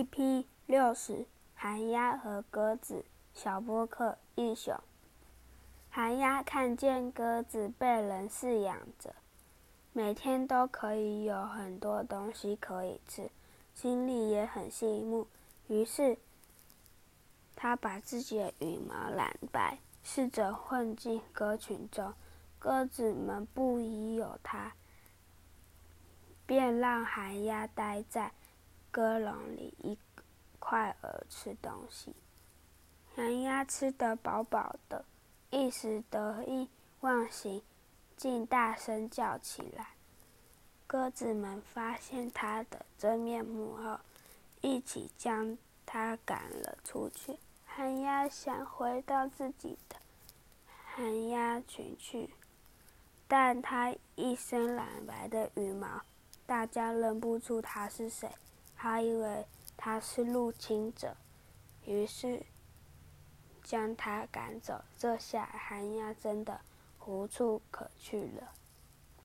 EP 六十，寒鸦和鸽子。小波克一雄。寒鸦看见鸽子被人饲养着，每天都可以有很多东西可以吃，心里也很羡慕。于是，他把自己的羽毛染白，试着混进鸽群中。鸽子们不疑有他，便让寒鸦待在鸽笼里一块儿吃东西。寒鸦吃得饱饱的，一时得意忘形，竟大声叫起来。鸽子们发现它的真面目后，一起将它赶了出去。寒鸦想回到自己的寒鸦群去。但它一身染白的羽毛，大家认不出它是谁，他以为他是入侵者，于是将他赶走。这下寒鸦真的无处可去了。